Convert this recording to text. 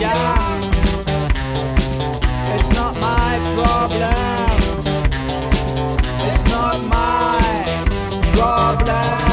yeah. It's not my problem. It's not my problem.